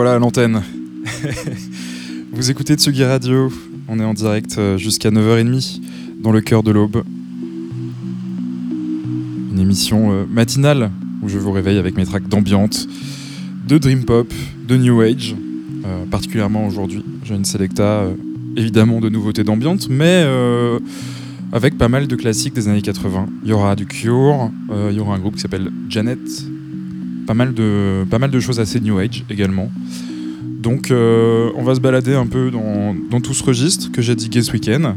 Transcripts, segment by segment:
Me revoilà à l'antenne. Vous écoutez Tsugi Radio, on est en direct euh, jusqu'à 9h30 dans le cœur de l'aube. Une émission euh, matinale où je vous réveille avec mes tracks d'ambiance, de dream pop, de new age. Euh, particulièrement aujourd'hui, j'ai une selecta évidemment de nouveautés d'ambiance, mais avec pas mal de classiques des années 80. Il y aura du Cure, il y aura un groupe qui s'appelle Janet, pas mal de, pas mal de choses assez New Age également. Donc euh, on va se balader un peu dans, tout ce registre que j'ai digué ce week-end.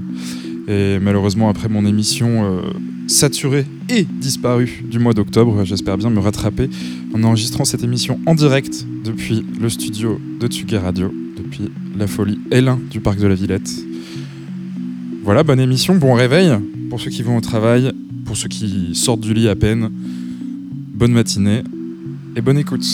Et malheureusement, après mon émission euh, saturée et disparue du mois d'octobre, j'espère bien me rattraper en enregistrant cette émission en direct depuis le studio de Tsugi Radio, depuis la folie L1 du parc de la Villette. Voilà, bonne émission, bon réveil pour ceux qui vont au travail, pour ceux qui sortent du lit à peine. Bonne matinée et bonne écoute.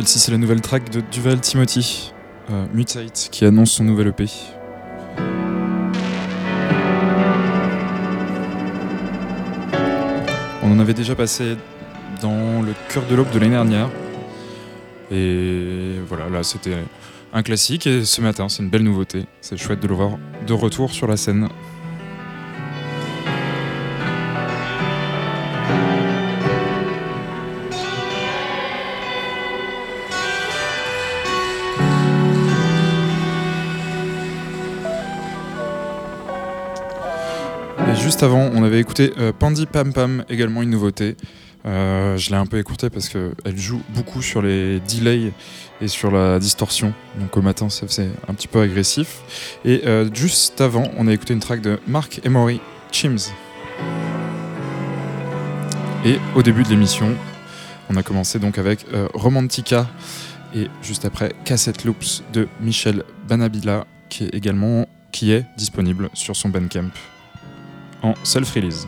Celle-ci, c'est la nouvelle track de Duval Timothy, euh, Mutate, qui annonce son nouvel EP. On en avait déjà passé dans le cœur de l'aube de l'année dernière. Et voilà, là c'était un classique et ce matin c'est une belle nouveauté. C'est chouette de le voir de retour sur la scène. Juste avant, on avait écouté euh, Pandy Pam Pam, également une nouveauté. Euh, je l'ai un peu écoutée parce qu'elle joue beaucoup sur les delays et sur la distorsion. Donc au matin, c'est un petit peu agressif. Et euh, juste avant, on a écouté une track de Mark Emory, Chims. Et au début de l'émission, on a commencé donc avec Romantica et juste après Cassette Loops de Michel Banabila qui est également qui est disponible sur son Bandcamp en self-release.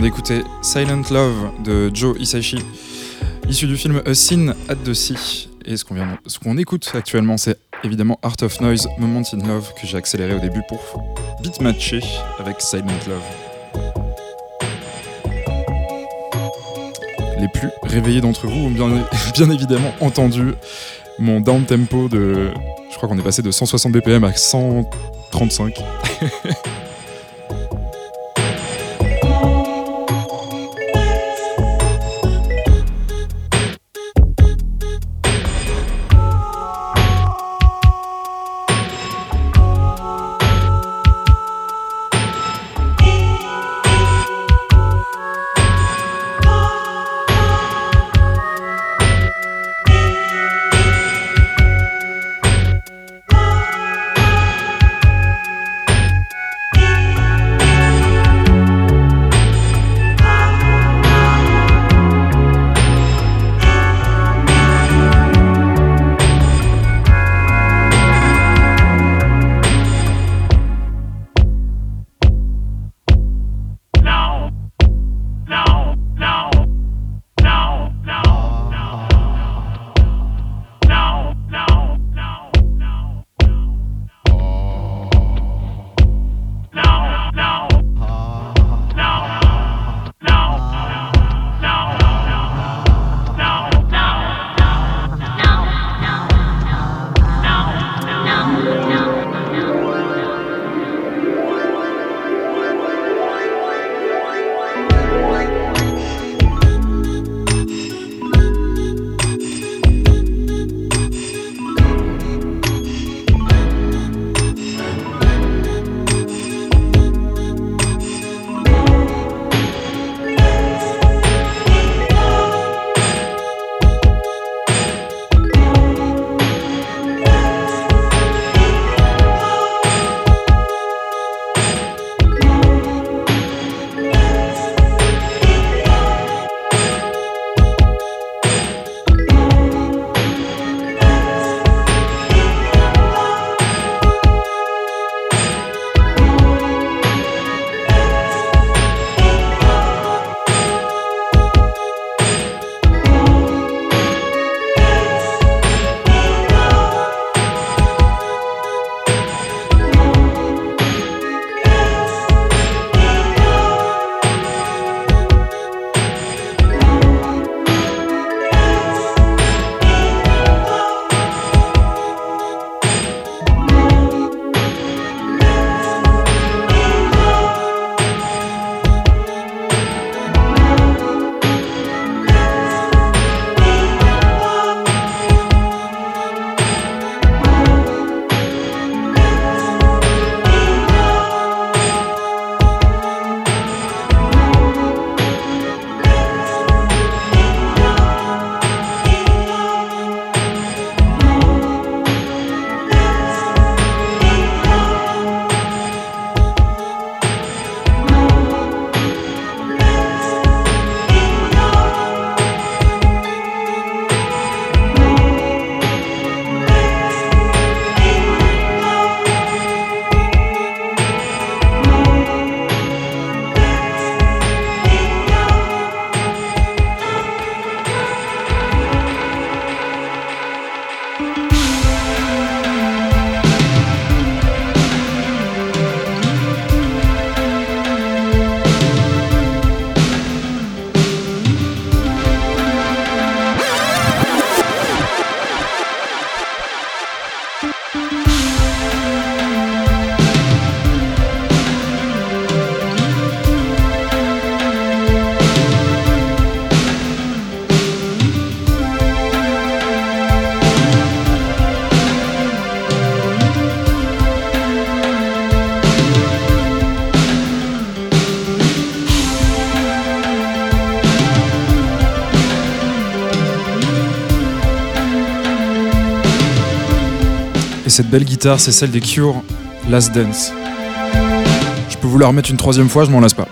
D'écouter Silent Love de Joe Hisaishi, issu du film A Scene at the Sea. Et ce qu'on vient, ce qu'on écoute actuellement, c'est évidemment Art of Noise, Moment in Love, que j'ai accéléré au début pour beat matcher avec Silent Love. Les plus réveillés d'entre vous ont bien, bien évidemment entendu mon down tempo de. Je crois qu'on est passé de 160 BPM à 135. cette belle guitare, c'est celle des Cure Last Dance. Je peux vous la remettre une troisième fois, je m'en lasse pas.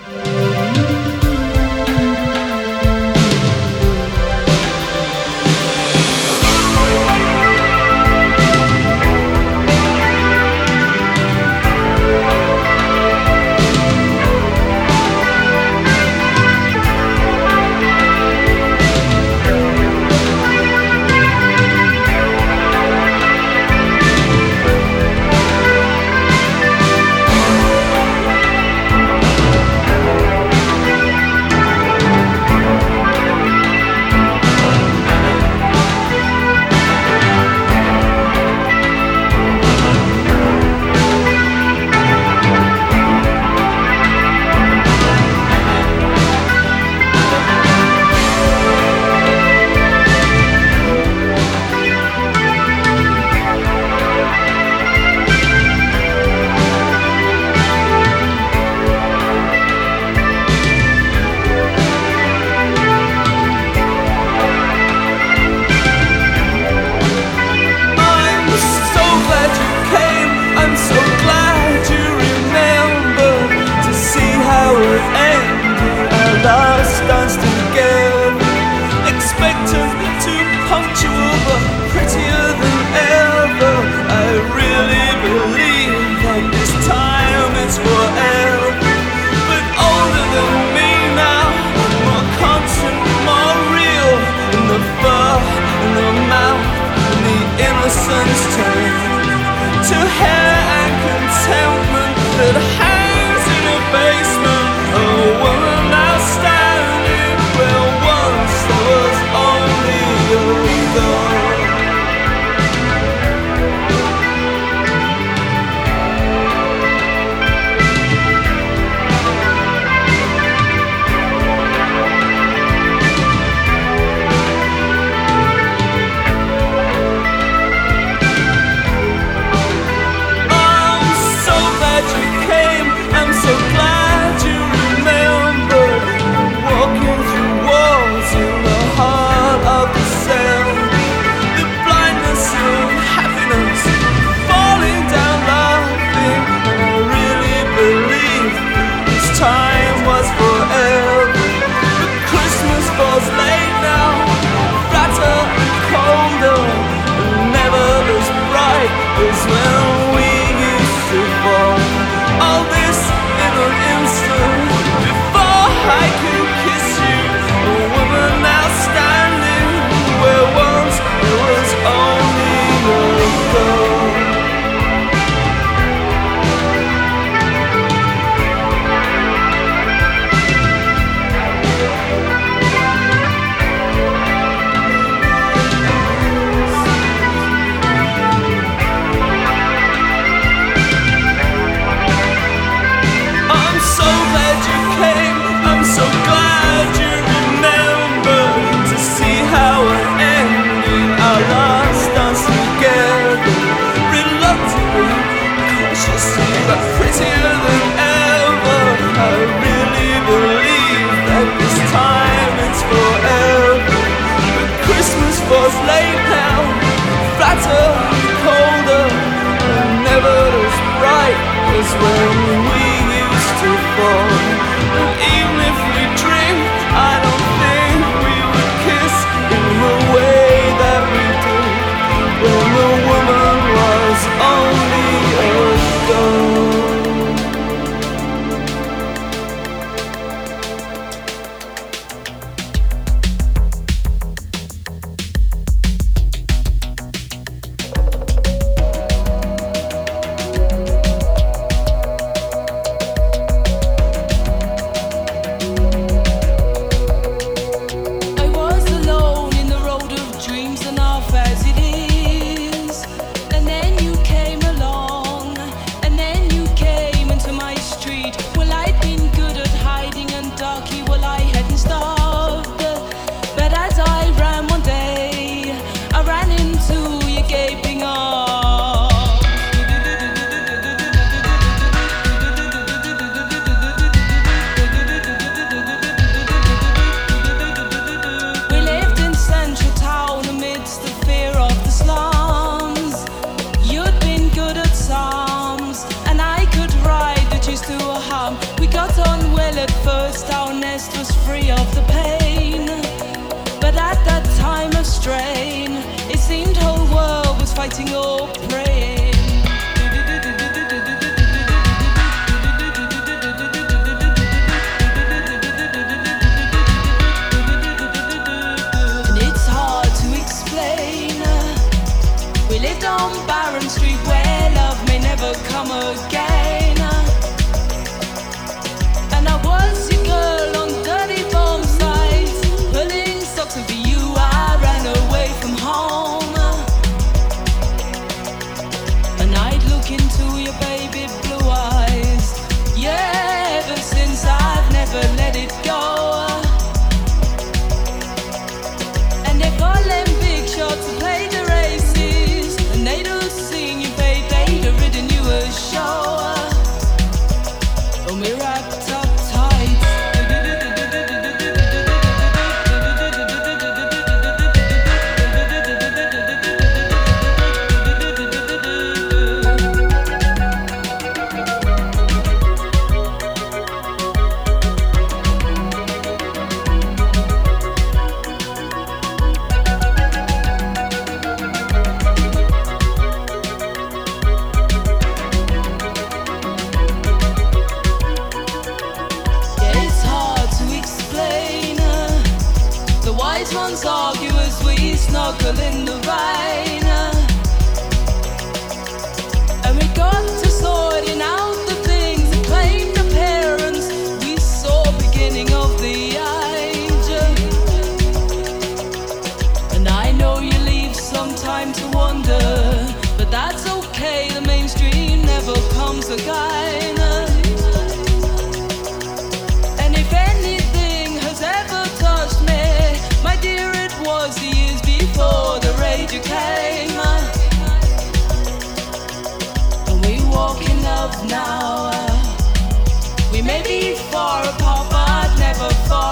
哦。the you came. We walking up now. We may be far apart, but never far.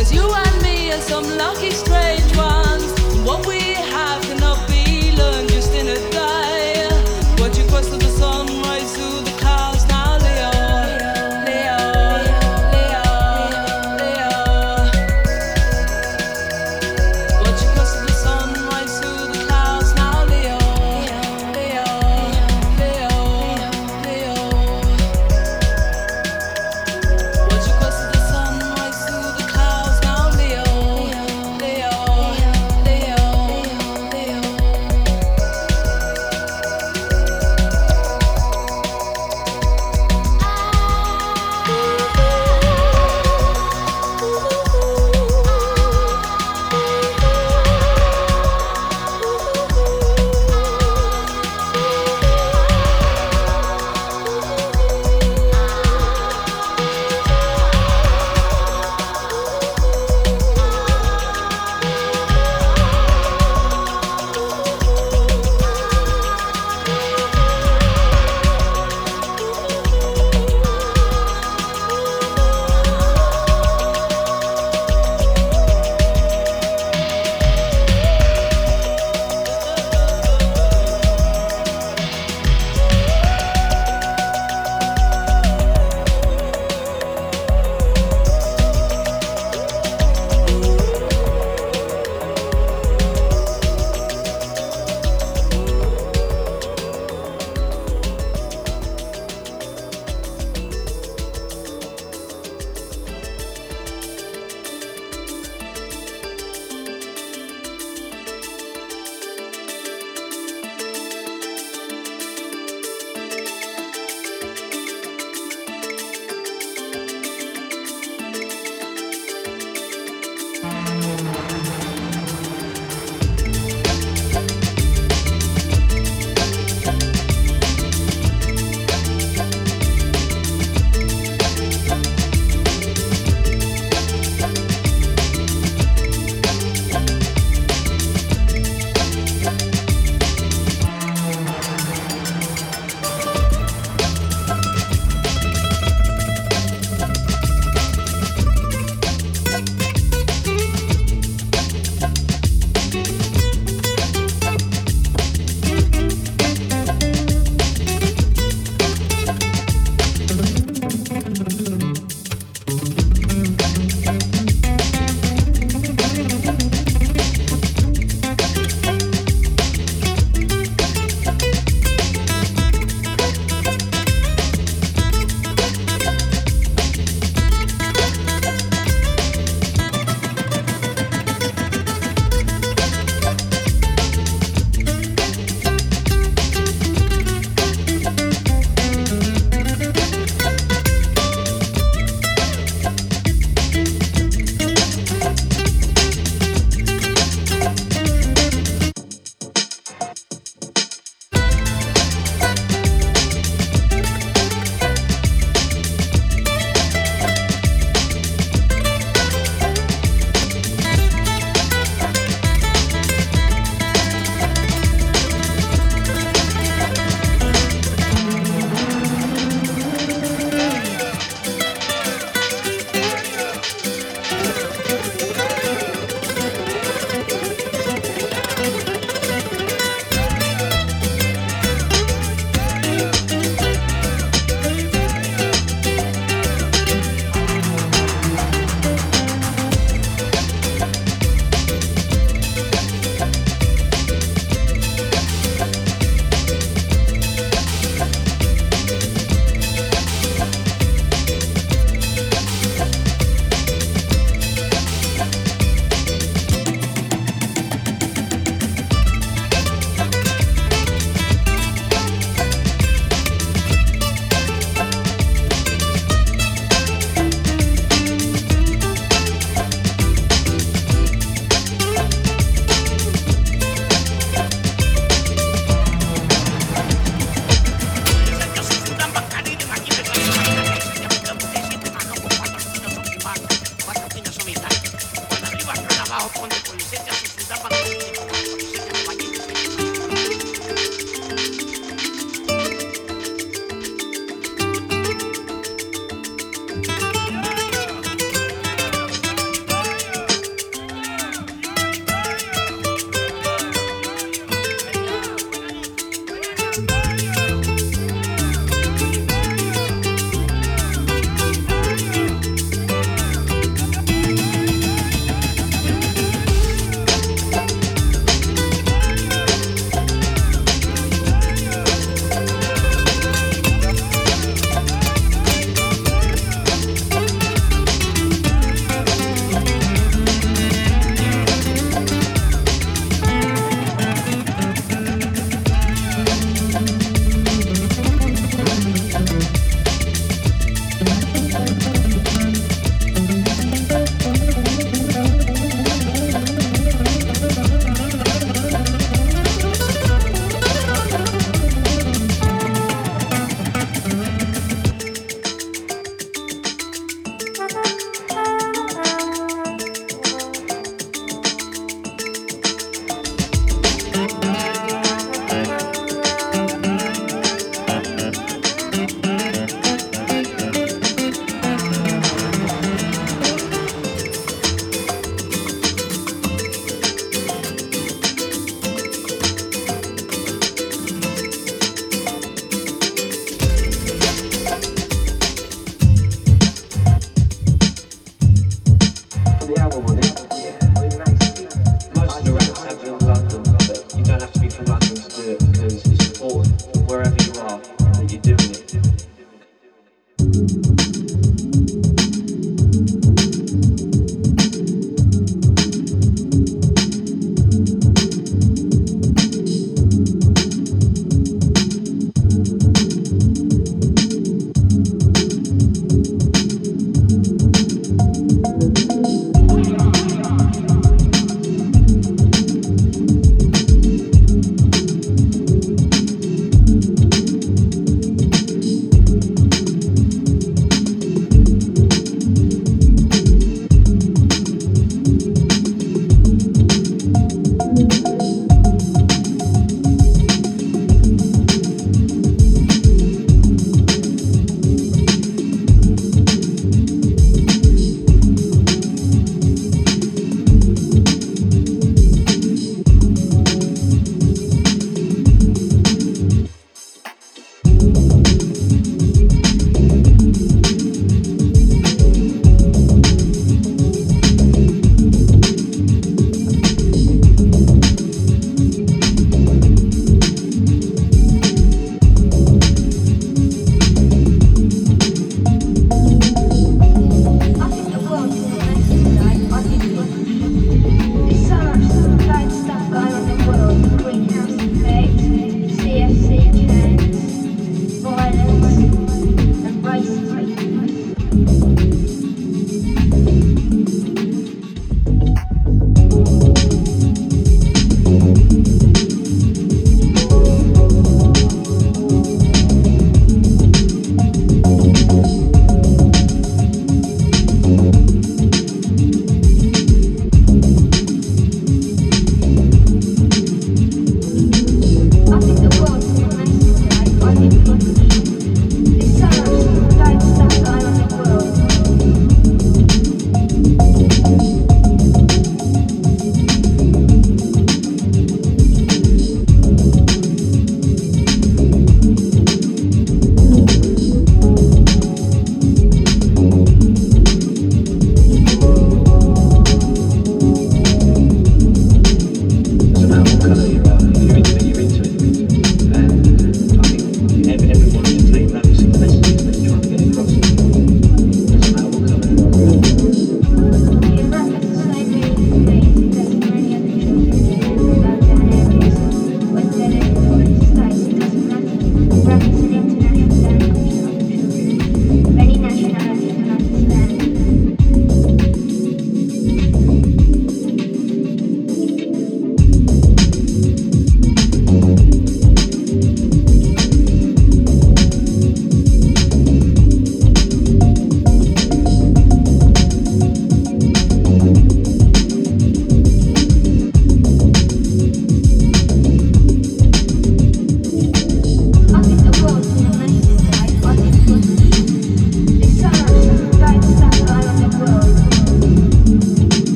Cause you and me are some lucky strange ones. What we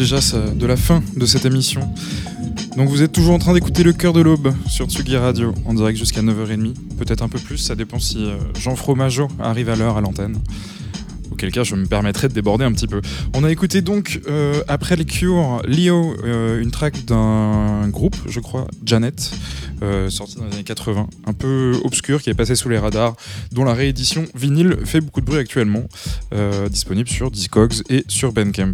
déjà de la fin de cette émission. Donc vous êtes toujours en train d'écouter le cœur de l'aube sur Tsugi Radio, en direct jusqu'à 9h30, peut-être un peu plus, ça dépend si euh, Jean Fromageau arrive à l'heure à l'antenne. Auquel cas je me permettrai de déborder un petit peu. On a écouté donc euh, après les Cure, Leo, euh, une track d'un groupe, je crois, Janet, sorti dans les années 80, un peu obscur, qui est passé sous les radars, dont la réédition vinyle fait beaucoup de bruit actuellement, disponible sur Discogs et sur Bandcamp.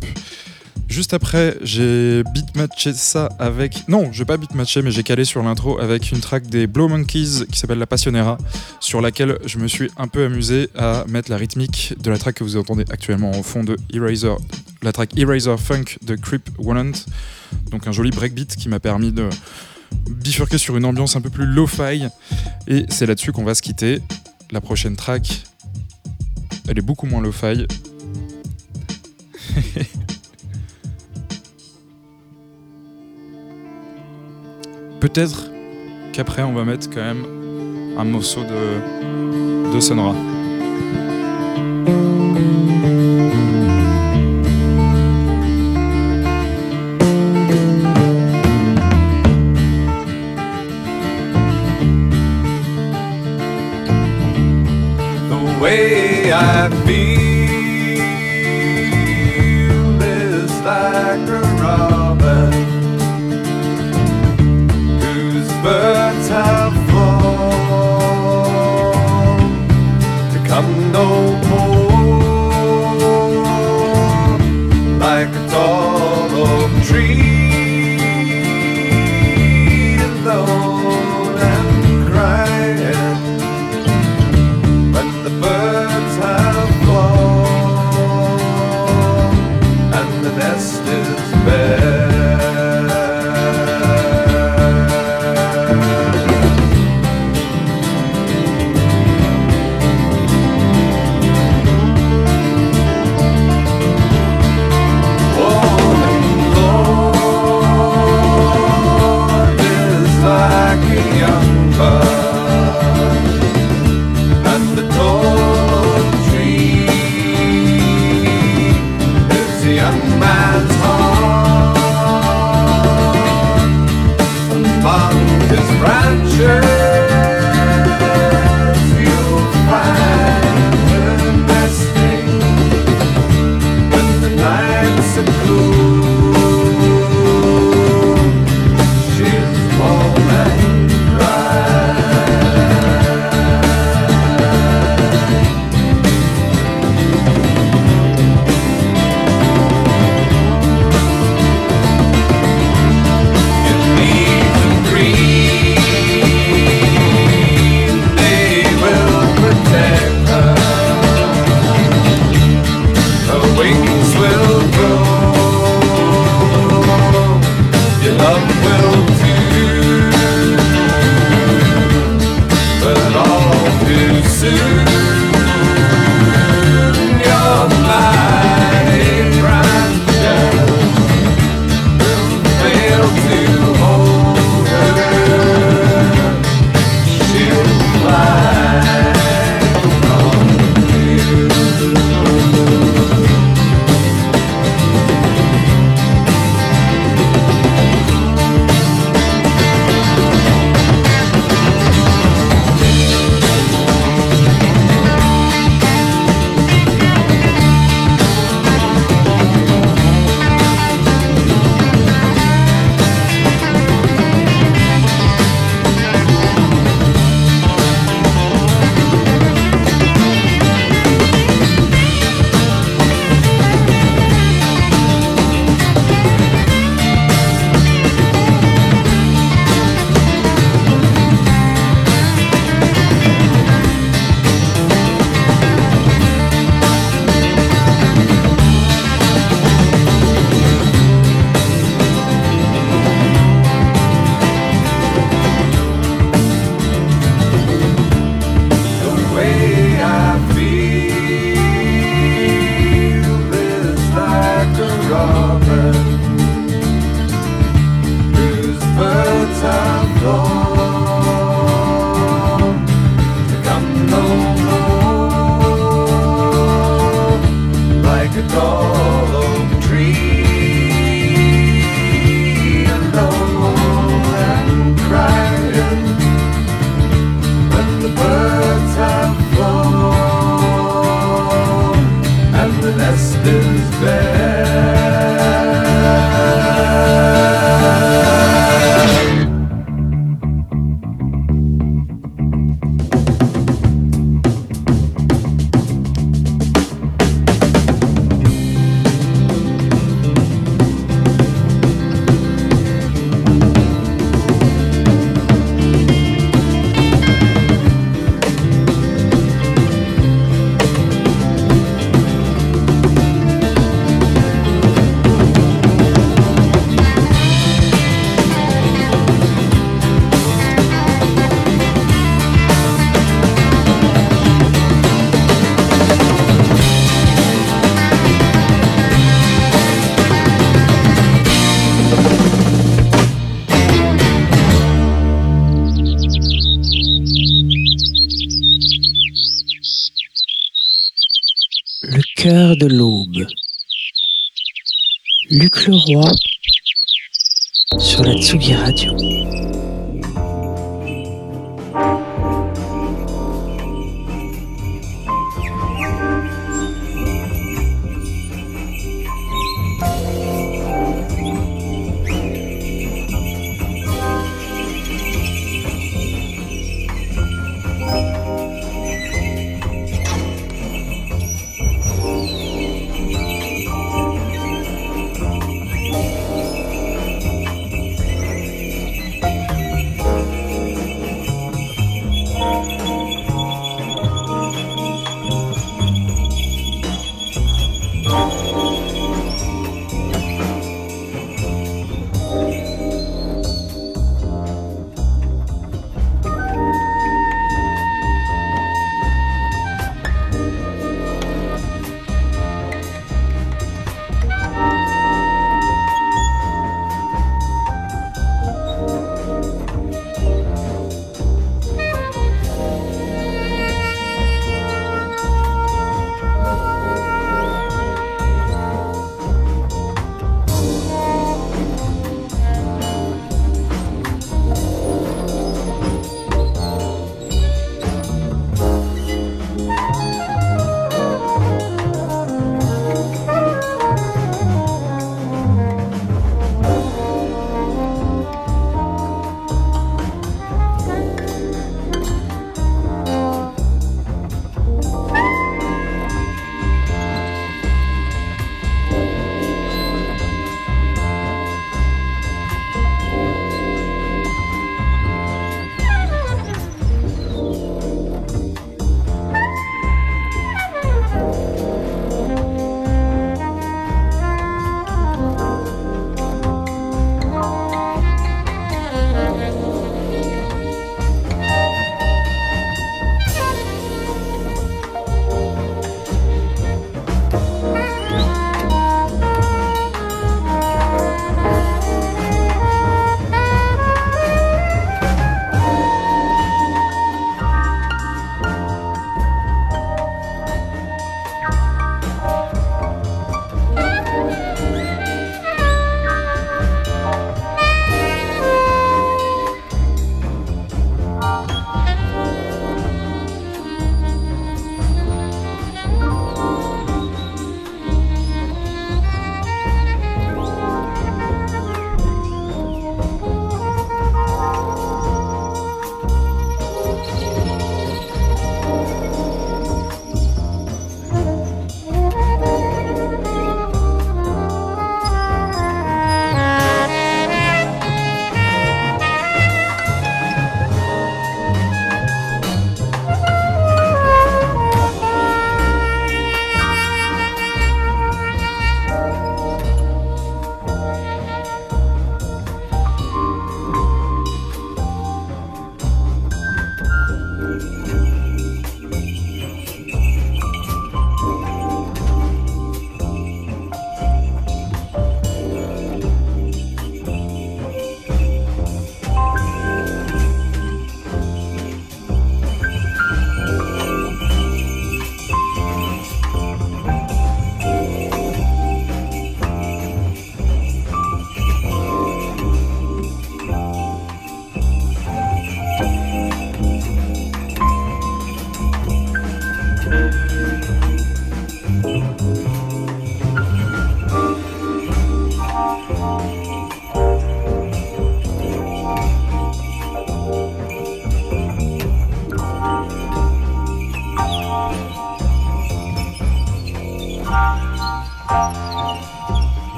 Juste après, j'ai beatmatché ça avec. Non, je vais pas beatmatché, mais j'ai calé sur l'intro avec une track des Blow Monkeys qui s'appelle La Passionera, sur laquelle je me suis un peu amusé à mettre la rythmique de la track que vous entendez actuellement en fond de Eraser, la track Eraser Funk de Creep Wallant. Donc un joli breakbeat qui m'a permis de bifurquer sur une ambiance un peu plus lo-fi. Et c'est là-dessus qu'on va se quitter. La prochaine track, elle est beaucoup moins lo-fi. Peut-être qu'après on va mettre quand même un morceau de, de Sonora. Like a Leroy sur la Tsugi Radio.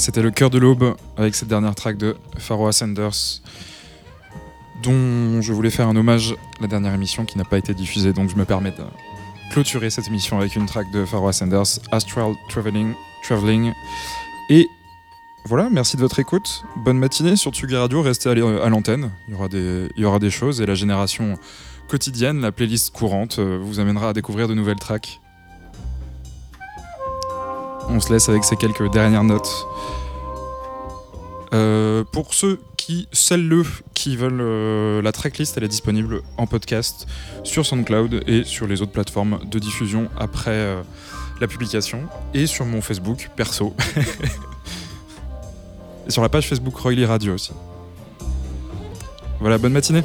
C'était le cœur de l'aube avec cette dernière track de Pharoah Sanders, dont je voulais faire un hommage la dernière émission qui n'a pas été diffusée, donc je me permets de clôturer cette émission avec une track de Pharoah Sanders, Astral Traveling. Traveling. Et voilà, merci de votre écoute. Bonne matinée sur Tsugi Radio, restez à à l'antenne. Il, y aura des- il y aura des choses et la génération quotidienne, la playlist courante, euh, vous amènera à découvrir de nouvelles tracks. On se laisse avec ces quelques dernières notes. Euh, pour ceux qui, celles-le, qui veulent euh, la tracklist, elle est disponible en podcast sur SoundCloud et sur les autres plateformes de diffusion après euh, la publication et sur mon Facebook perso. et sur la page Facebook Royly Radio aussi. Voilà, bonne matinée.